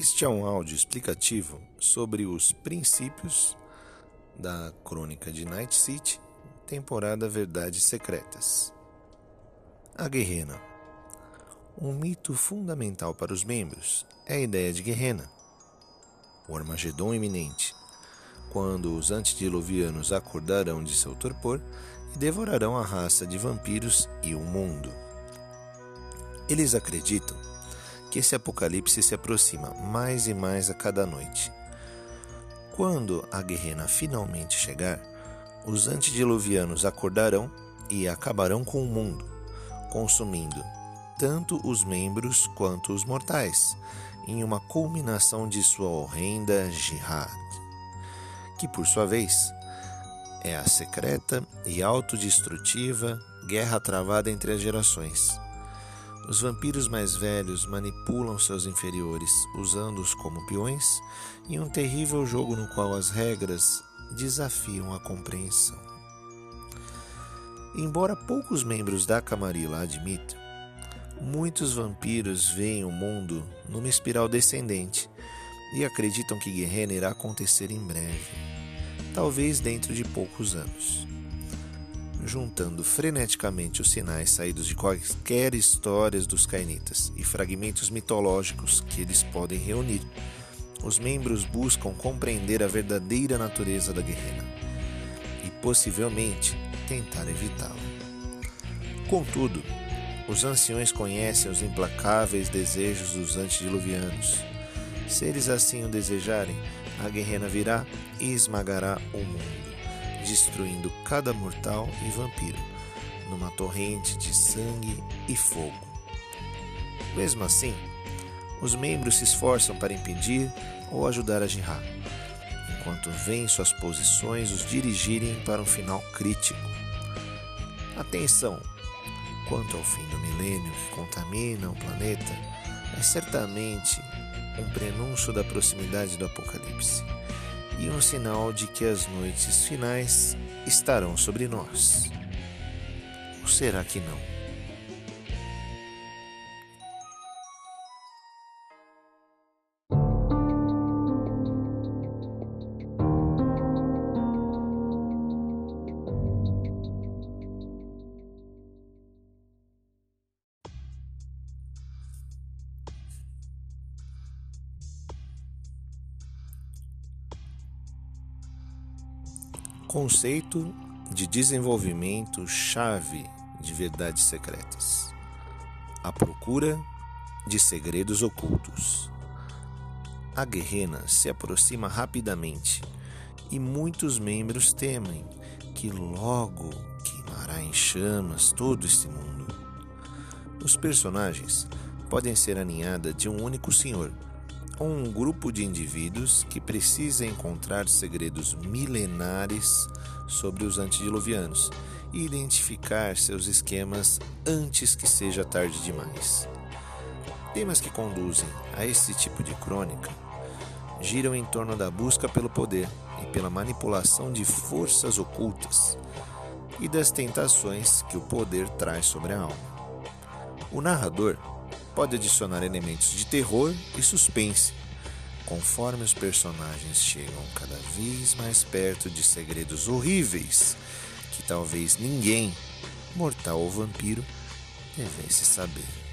Este é um áudio explicativo sobre os princípios da Crônica de Night City, temporada Verdades Secretas. A Guerrena. Um mito fundamental para os membros é a ideia de Guerrena, o Armagedon iminente, quando os antediluvianos acordarão de seu torpor e devorarão a raça de vampiros e o mundo. Eles acreditam que esse apocalipse se aproxima mais e mais a cada noite. Quando a guerrena finalmente chegar, os antediluvianos acordarão e acabarão com o mundo, consumindo tanto os membros quanto os mortais, em uma culminação de sua horrenda jihad, que por sua vez é a secreta e autodestrutiva guerra travada entre as gerações os vampiros mais velhos manipulam seus inferiores, usando-os como peões, em um terrível jogo no qual as regras desafiam a compreensão. Embora poucos membros da Camarilla admitam, muitos vampiros veem o mundo numa espiral descendente e acreditam que Guerrena irá acontecer em breve, talvez dentro de poucos anos juntando freneticamente os sinais saídos de quaisquer histórias dos cainitas e fragmentos mitológicos que eles podem reunir. Os membros buscam compreender a verdadeira natureza da guerreira e possivelmente tentar evitá-la. Contudo, os anciões conhecem os implacáveis desejos dos antediluvianos. Se eles assim o desejarem, a guerreira virá e esmagará o mundo destruindo cada mortal e vampiro, numa torrente de sangue e fogo. Mesmo assim, os membros se esforçam para impedir ou ajudar a Jihad, enquanto veem suas posições os dirigirem para um final crítico. Atenção! Quanto ao fim do milênio que contamina o planeta, é certamente um prenúncio da proximidade do Apocalipse e um sinal de que as noites finais estarão sobre nós. Ou será que não? Conceito de desenvolvimento chave de verdades secretas. A procura de segredos ocultos. A guerrena se aproxima rapidamente e muitos membros temem que logo queimará em chamas todo este mundo. Os personagens podem ser a ninhada de um único senhor ou um grupo de indivíduos que precisa encontrar segredos milenares sobre os antediluvianos e identificar seus esquemas antes que seja tarde demais. Temas que conduzem a esse tipo de crônica giram em torno da busca pelo poder e pela manipulação de forças ocultas e das tentações que o poder traz sobre a alma. O narrador pode adicionar elementos de terror e suspense, conforme os personagens chegam cada vez mais perto de segredos horríveis que talvez ninguém, mortal ou vampiro, devesse saber.